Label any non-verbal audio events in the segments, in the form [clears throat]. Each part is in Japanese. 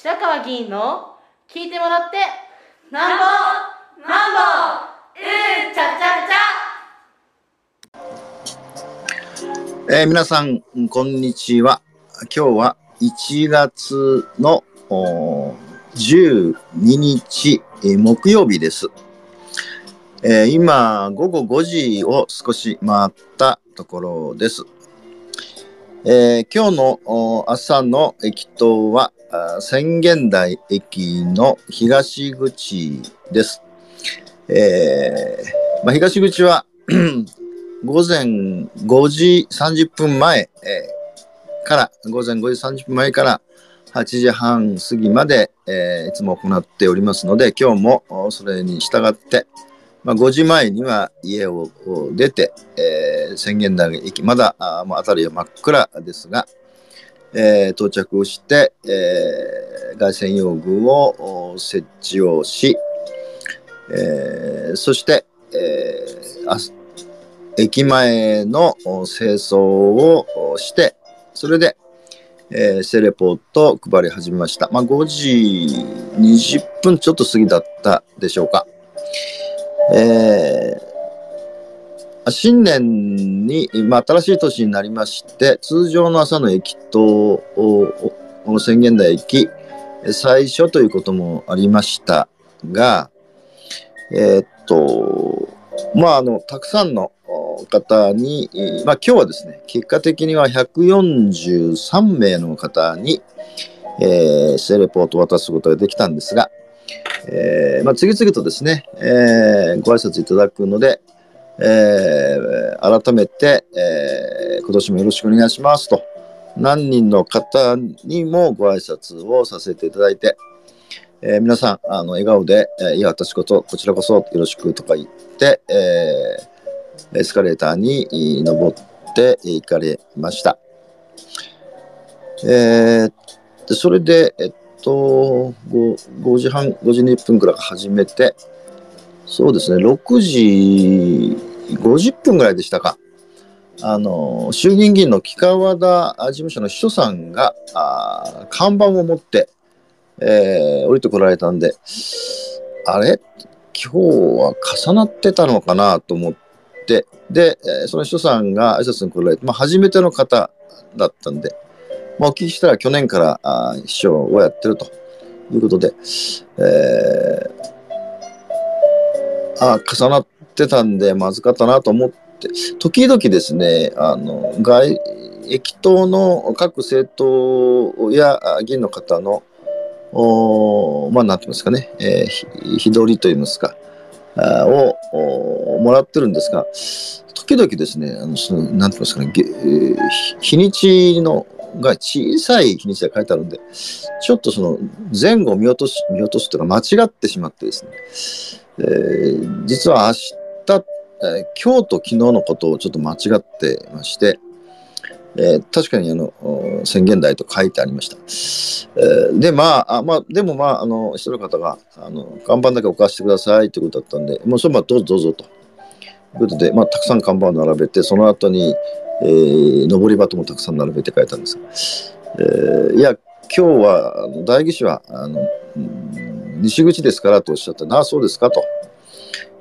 白川議員の聞いてもらってなんぼなんぼうんちゃちゃちゃえー皆さん、こんにちは。今日は1月の12日、えー木曜日です。えー今、午後5時を少し回ったところです。えー今日の朝の駅頭は、宣言台駅の東口です。えーまあ、東口は [clears throat] 午前5時30分前、えーから、午前5時30分前から8時半過ぎまで、えーいつも行っておりますので、今日もそれに従って、まあ、5時前には家を出て、えー宣言台駅、まだあ辺りは真っ暗ですが、えー到着をして、えー外線用具を設置をし、えーそして、え駅前の清掃をして、それで、えーセレポートを配り始めました。まあ、5時20分ちょっと過ぎだったでしょうか。え新年に、まあ、新しい年になりまして、通常の朝の駅と、おおこの宣言台駅、最初ということもありましたが、えーっと、まあ、あの、たくさんの方に、まあ、今日はですね、結果的には143名の方に、えーセレポートを渡すことができたんですが、えーまあ、次々とですね、えーご挨拶いただくので、えー改めて、えー今年もよろしくお願いしますと、何人の方にもご挨拶をさせていただいて、えー皆さん、あの、笑顔で、えーいや、私こと、こちらこそよろしくとか言って、えーエスカレーターにい登って行かれました。えーでそれで、えっと5、5時半、5時20分くらい始めて、そうですね、6時50分ぐらいでしたか。あの、衆議院議員の木川田事務所の秘書さんが、あ看板を持って、えー降りてこられたんで、あれ？今日は重なってたのかなと思って、で、その秘書さんが挨拶に来られて、まあ、初めての方だったんで、まあ、お聞きしたら去年からあ秘書をやってるということで、えーあ重なってたんでまずかったなと思って、時々ですね、あの、外、駅頭の各政党や議員の方の、おまあ、なんて言いますかね、えー日取りと言いますか、あをもらってるんですが、時々ですね、あのそのなんて言いますかね、えー日にちのが小さい日にちで書いてあるんで、ちょっとその前後を見落とし、見落とすというか間違ってしまってですね、え実は明日、えー今日と昨日のことをちょっと間違ってまして、えー確かにあの宣言台と書いてありました。えーで、まあ、あまあ、でもまあ、あの、一人の方が、あの、看板だけ置かせてくださいということだったんで、もうそれまあどうぞどうぞと。いうことで、まあ、たくさん看板を並べて、その後に、えー、上り旗もたくさん並べて書いたんですが、えーいや、今日は、代議士は、あの、西口ですからとおっしゃった。なあ、そうですかと。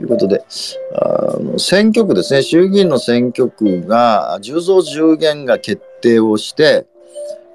いうことで、あの選挙区ですね、衆議院の選挙区が10増10減が決定をして、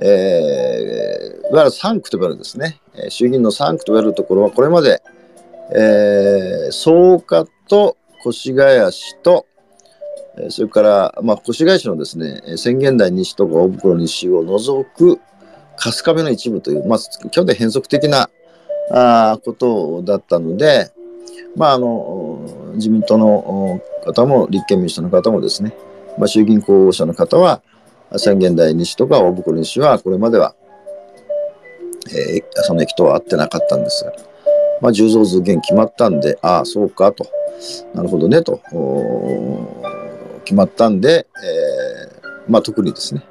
えーいわゆる3区と呼ばれるですね、衆議院の3区と呼ばれるところは、これまで、えー草加と越谷市と、それから、まあ、越谷市のですね、宣言台西とか大袋西を除く春日部の一部という、まあ、基本的変則的なあことだったので、まあ、あの自民党の方も立憲民主党の方もですね、まあ、衆議院候補者の方は宣言台西とか大袋西はこれまでは、えーその駅とは合ってなかったんですが、まあ、10増10減決まったんでああそうかと。なるほどねと決まったんで、えーまあ、特にですね、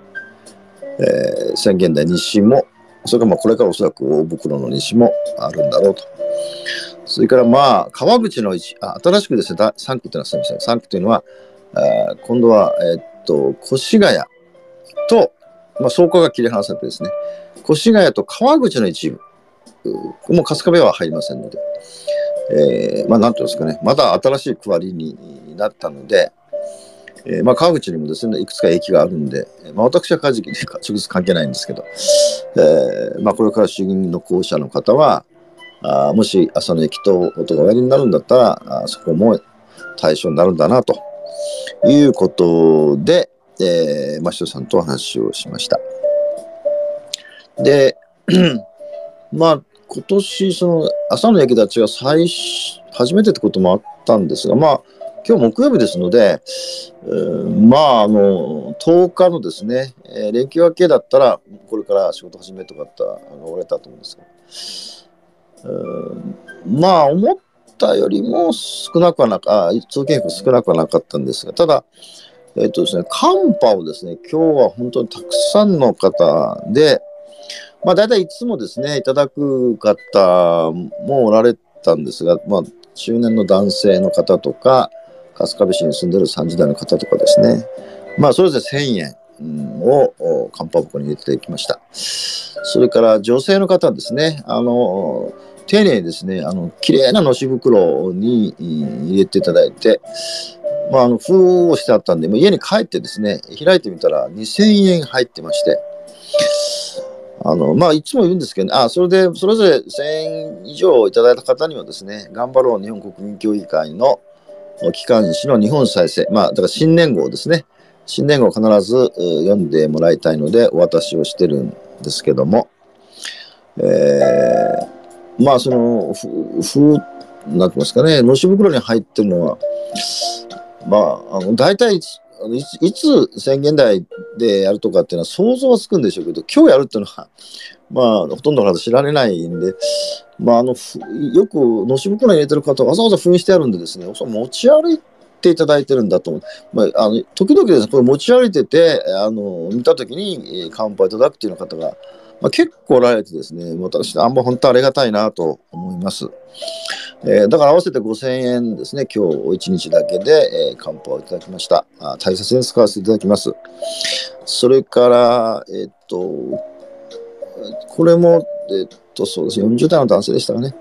えー宣言台西もそれからまあこれからおそらく大袋の西もあるんだろうと。それからまあ、川口の一、あ新しくですね、3区っていうのはすみません。3区というのは、あ今度は、えーっと、越谷と、まあ、草加が切り離されてですね、越谷と川口の一部、もう春日部は入りませんので、えー、まあ、なんていうんですかね、まだ新しい区割りになったので、えー、まあ、川口にもですね、いくつか駅があるんで、まあ、私はカジキに直接関係ないんですけど、えー、まあ、これから衆議院の候補者の方は、あもし朝の駅と音がおやりになるんだったら、あそこも対象になるんだな、ということで、えー、マシュさんとお話をしました。で、[clears throat] まあ、今年、その、朝の駅立ちが最初めてってこともあったんですが、まあ、今日木曜日ですので、まあ、あの、10日のですね、えー、連休明けだったら、これから仕事始めとかったあの、おれたと思うんですが、えー、まあ、思ったよりも少なくはなか、通勤客少なくはなかったんですが、ただ、えっ、とですね、寒波をですね、今日は本当にたくさんの方で、まあ、大体いつもですね、いただく方もおられたんですが、まあ、中年の男性の方とか、春日部市に住んでる30代の方とかですね、まあ、それぞれ1000円をカンパ箱に入れていきました。それから女性の方ですね、あの、丁寧にですね、あの、綺麗なのし袋に入れていただいて、まあ、あの、封をしてあったんで、もう家に帰ってですね、開いてみたら2000円入ってまして、あの、まあ、いつも言うんですけど、ね、あ、それで、それぞれ1000円以上いただいた方にはですね、頑張ろう日本国民協議会の機関紙の日本再生、まあ、だから新年号ですね。新年号を必ず読んでもらいたいのでお渡しをしてるんですけども、えー、まあ、その、ふ、ふ、なんてますかね、のし袋に入ってるのは、まあ、あの、大体いつ、いつ宣言台でやるとかっていうのは想像はつくんでしょうけど、今日やるっていうのは、[laughs] まあ、ほとんどの方知られないんで、まあ、あの、よく、のし袋に入れてる方わざわざ封印してあるんでですね、持ち歩いていただいてるんだと思う。まあ、あの、時々ですね、これ持ち歩いてて、あの、見たときに乾杯いただくっていうような方が、まあ、結構おられてですね、私、あんま本当ありがたいなと思います。えー、だから合わせて5000円ですね、今日1日だけで、えー、乾杯をいただきましたあ。大切に使わせていただきます。それから、えー、っと、これも、えっと、そうですね、40代の男性でしたかね。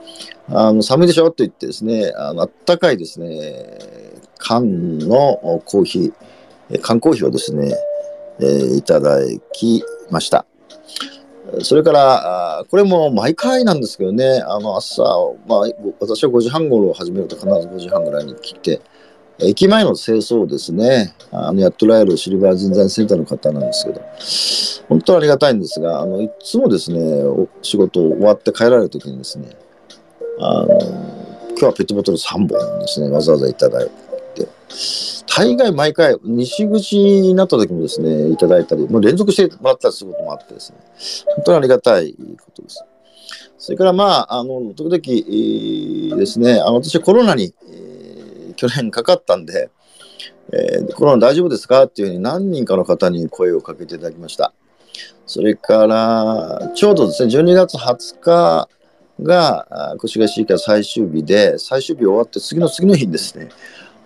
あの、寒いでしょって言ってですね、あの、ったかいですね、缶のコーヒー、缶コーヒーをですね、え、いただきました。それから、これも毎回なんですけどね、あの朝、まあ、私は5時半頃始めると必ず5時半ぐらいに来て、駅前の清掃ですね、あのやっておられるシルバー人材センターの方なんですけど、本当にありがたいんですが、あのいつもですね、お仕事終わって帰られるときにですね、あの今日はペットボトル3本ですね、わざわざいただいて、大概毎回、西口になった時もですね、いただいたり、もう連続してもらったりすることもあってですね、本当にありがたいことです。それからまあ、あの、時々、ですね、あの私はコロナに、えー、去年かかったんで、えー、コロナ大丈夫ですかっていうふうに何人かの方に声をかけていただきました。それから、ちょうどですね、12月20日が越谷市議会最終日で、最終日終わって次の次の日にですね、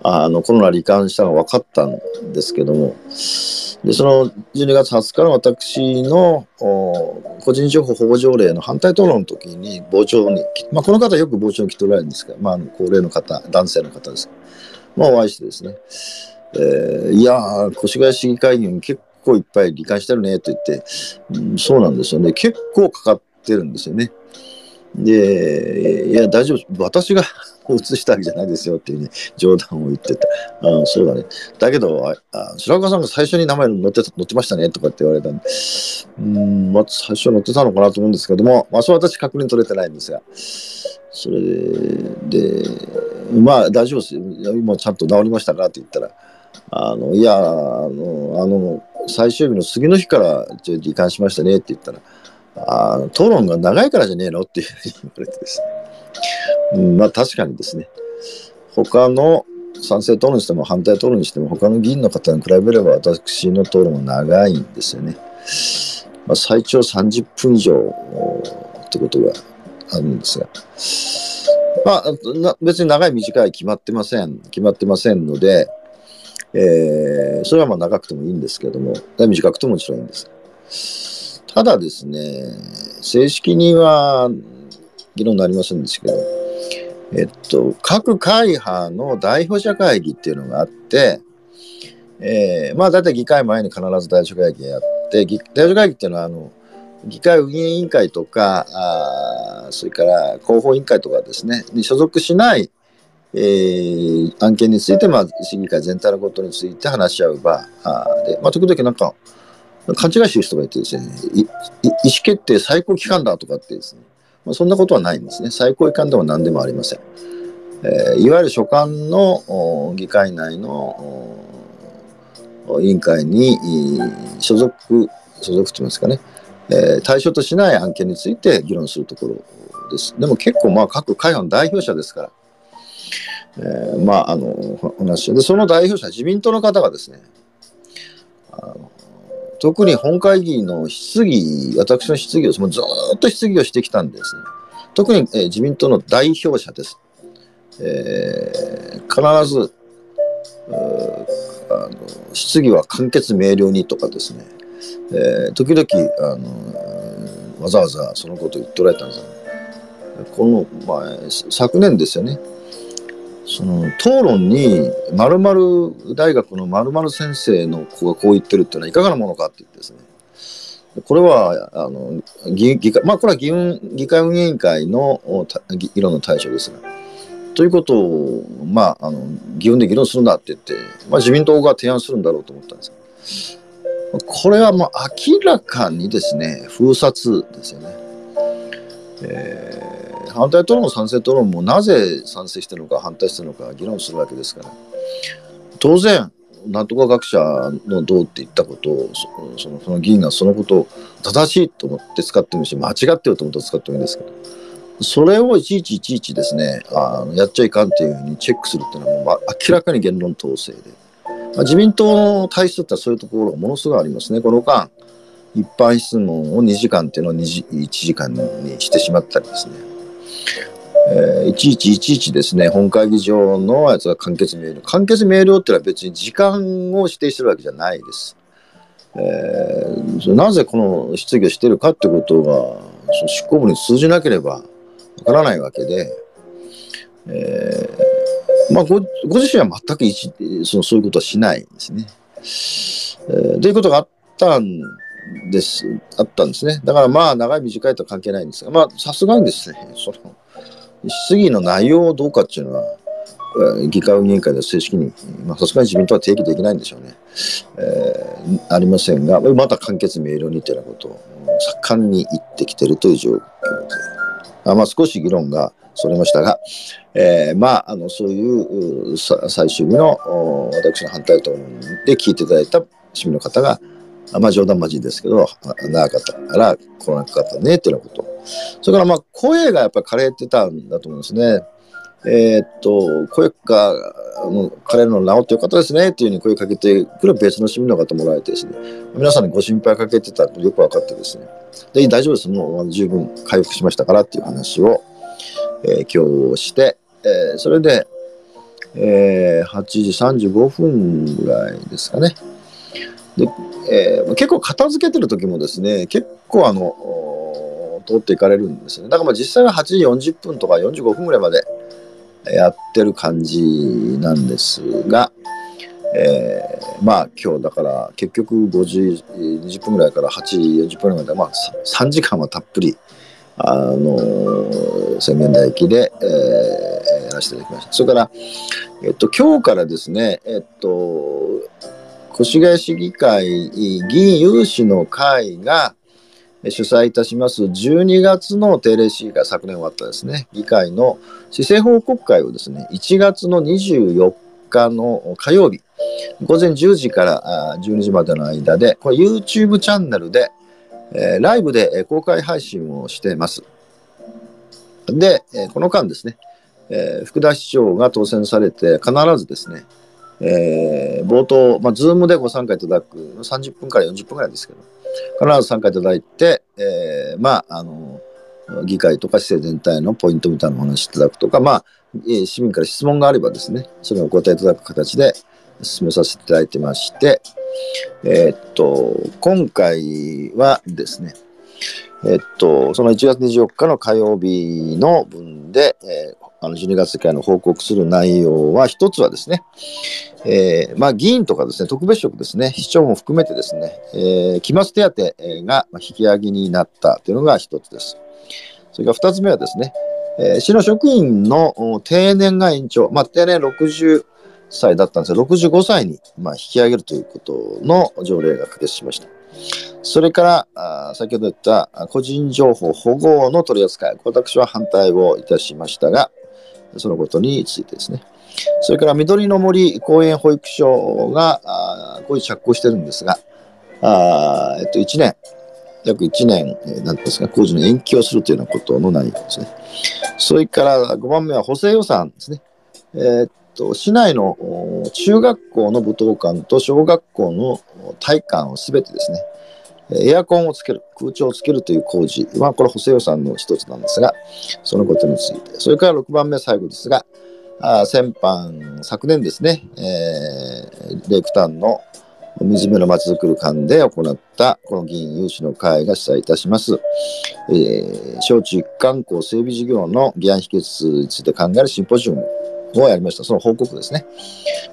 あのコロナ罹患したのが分かったんですけども、でその12月20日の私の個人情報保護条例の反対討論の時に傍聴に、まあ、この方よく傍聴に来ておられるんですが、まあ、高齢の方、男性の方です。まあ、お会いしてですね、えー、いやー、越谷市議会議員結構いっぱい罹患してるねと言って、うん、そうなんですよね、結構かかってるんですよね。で、いや、大丈夫、私が [laughs] 移したわけじゃないですよっていうね、冗談を言ってた。あそうだね。だけど、あ白岡さんが最初に名前載って載ってましたねとかって言われたんで、うん、まあ、最初載ってたのかなと思うんですけども、まあ、それ私確認取れてないんですが、それで、でまあ、大丈夫ですよ。今ちゃんと治りましたかって言ったら、あの、いや、あの、あの、最終日の次の日からちょっと罹患しましたねって言ったら、あ討論が長いからじゃねえの？っていうふうに言われてですね。うん、まあ確かにですね、他の賛成討論にしても反対討論にしても他の議員の方に比べれば私の討論は長いんですよね。まあ、最長30分以上ってことがあるんですが。まあ、別に長い短い決まってません。決まってませんので、えー、それはまあ長くてもいいんですけども、短くてももちろんいいんです。ただですね、正式には議論になりませんでしたけど、えっと、各会派の代表者会議っていうのがあって、えー、まあ大体議会前に必ず代表者会議やって、代表者会議っていうのは、あの、議会運営委員会とか、あそれから広報委員会とかですね、に所属しない、えー、案件について、まあ、審議会全体のことについて話し合う場で、まあ、時々なんか、勘違いしてる人がいてですね、意思決定最高機関だとかってですね、まあ、そんなことはないんですね。最高機関でも何でもありません。えー、いわゆる所管の議会内の委員会に所属、所属と言いますかね、えー、対象としない案件について議論するところです。でも結構まあ各会派の代表者ですから、えー、まああの話で、その代表者、自民党の方がですね、あの特に本会議の質疑、私の質疑をもうずっと質疑をしてきたんですね。特に、えー、自民党の代表者です。えー、必ずあの質疑は簡潔明瞭にとかですね、えー、時々あのわざわざそのことを言っておられたんですこの、まあ、昨年ですよねその討論に〇〇大学の〇〇先生の子がこう言ってるっていうのはいかがなものかって言ってですね。これはあの議議会まあこれは議運議会運営委員会の議論の対象ですがということをまああの議運で議論するんだって言って、まあ、自民党が提案するんだろうと思ったんです。これはもう明らかにですね封殺ですよね。えー反対討論も賛成討論もなぜ賛成してるのか反対してるのか議論するわけですから。当然なんとか学者のどうって言ったことをそのその議員がそのことを正しいと思って使ってもいいし間違ってると思って使ってもいいんですけどそれをいちいちいちいちですねあのやっちゃいかんっていうふうにチェックするっていうのはもう明らかに言論統制で、まあ、自民党の体質ってそういうところがものすごいありますね。この間一般質問を2時間っていうのを2時1時間にしてしまったりですね。えー、いちいちいちいちですね、本会議場のやつが簡潔明瞭。簡潔明瞭ってのは別に時間を指定してるわけじゃないです。えー、なぜこの質疑をしてるかってことが、その執行部に通じなければわからないわけで、えー、まあご、ご自身は全く一そのそういうことはしないんですね。えー、ということがあったんです、あったんですね。だからまあ、長い短いとは関係ないんですが、まあ、さすがにですね、その、質疑の内容をどうかっていうのは、議会運営委員会では正式に、まあ、さすがに自民党は提起できないんでしょうね。えー、ありませんが、また簡潔明瞭にというようなことを盛んに言ってきてるという状況で、あまあ、少し議論がそれましたが、えー、まあ、あのそういう最終日の私の反対とで聞いていただいた市民の方が、まあ冗談交じりですけど、長かったから来なかかったねっていうようなこと。それからまあ声がやっぱり枯れてたんだと思うんですね。えー、っと、声が、あの、彼の治ってよかったですねっていうふうに声かけてくる別の市民の方もらえてですね、皆さんにご心配かけてたとよく分かってですね、で、大丈夫です。もう十分回復しましたからっていう話を、えー、今日して、えー、それで、えー、8時35分ぐらいですかね。で、えー、結構片付けてる時もですね、結構あの、通っていかれるんですね。だからまあ実際は8時40分とか45分ぐらいまでやってる感じなんですが、えー、まあ今日だから結局5時20分ぐらいから8時40分ぐらいまで、まあ3時間はたっぷり、あの宣言台駅で、えー、やらせていただきました。それから、えっと、今日からですね、えっと、越谷市議会議員有志の会が主催いたします12月の定例市議会、昨年終わったですね、議会の市政報告会をですね、1月の24日の火曜日、午前10時から12時までの間で、これ YouTube チャンネルで、えー、ライブで公開配信をしています。で、この間ですね、えー、福田市長が当選されて必ずですね、えー、冒頭、まあ、ズームでご参加いただく30分から40分ぐらいですけど、必ず参加いただいて、えー、まあ、あの、議会とか市政全体のポイントみたいなお話いただくとか、まあ、市民から質問があればですね、それをお答えいただく形で進めさせていただいてまして、えー、っと、今回はですね、えっと、その1月24日の火曜日の分で、えーあの12月会の報告する内容は、一つはですね、えーまあ、議員とかですね、特別職ですね、市長も含めてですね、えー期末手当が引き上げになったというのが一つです。それから二つ目はですね、えー市の職員の定年が延長、まあ、定年60歳だったんですが、65歳にまあ引き上げるということの条例が可決しました。それから、先ほど言った個人情報保護の取り扱い、私は反対をいたしましたが、そのことについてですね。それから緑の森公園保育所があー工事着工してるんですが、あえっと、1年、約1年、えなんですか、工事の延期をするというようなことの内容ですね。それから5番目は補正予算ですね。えーっと、市内の中学校の舞踏館と小学校の体育館をすべてですね、エアコンをつける、空調をつけるという工事は、これ補正予算の一つなんですが、そのことについて。それから6番目、最後ですが、あ先般、昨年ですね、えーレイクタウンの水辺のまちづくる館で行った、この議員有志の会が主催いたします、えー小中一貫校整備事業の議案秘訣について考えるシンポジウムをやりました。その報告ですね。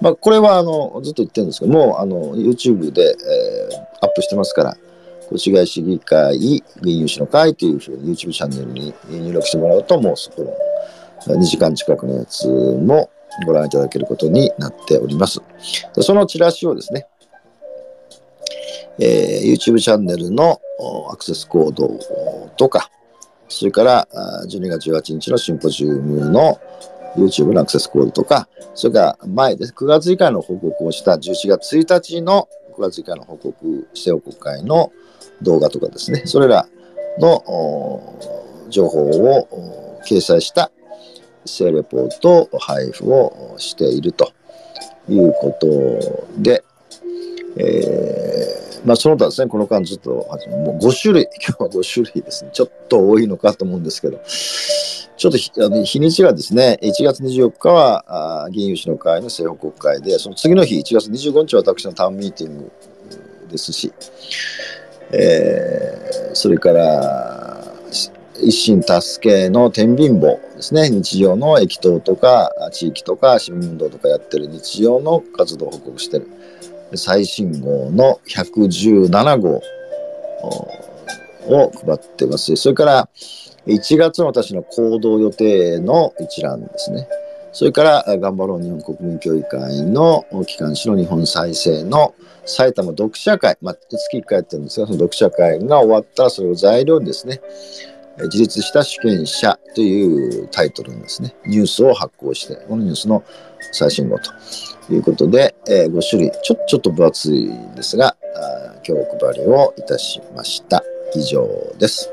まあ、これはあのずっと言ってるんですけども、あの YouTube で、えーアップしてますから、越谷市議会議員有志の会というふうに YouTube チャンネルに入力してもらうと、もうそこの2時間近くのやつもご覧いただけることになっております。そのチラシをですね、えー YouTube チャンネルのアクセスコードとか、それから12月18日のシンポジウムの YouTube のアクセスコードとか、それから前です。9月以下の報告をした11月1日の9月以下の報告、政報国会の動画とかですね、それらの情報を掲載した政レポート配布をしているということで、えーまあ、その他ですね、この間ずっと、もう5種類、[laughs] 今日は5種類ですね、ちょっと多いのかと思うんですけど、ちょっとひあの日にちがですね、1月24日はあー議員有志の会の政報国会で、その次の日、1月25日は私のタウンミーティングですし、えーそれから、一心助けの天秤簿ですね、日常の駅頭とか、地域とか、市民運動とかやってる日常の活動を報告してる。最新号の117号を配ってます、それから1月の私の行動予定の一覧ですね。それから、頑張ろう日本国民協議会の機関紙の日本再生の埼玉読者会、まあ、月1回やってるんですが、その読者会が終わったらそれを材料にですね、自立した主権者というタイトルのですね、ニュースを発行して、このニュースの最新号ということで、え5種類、ちょちょっと分厚いですが、今日お配りをいたしました。以上です。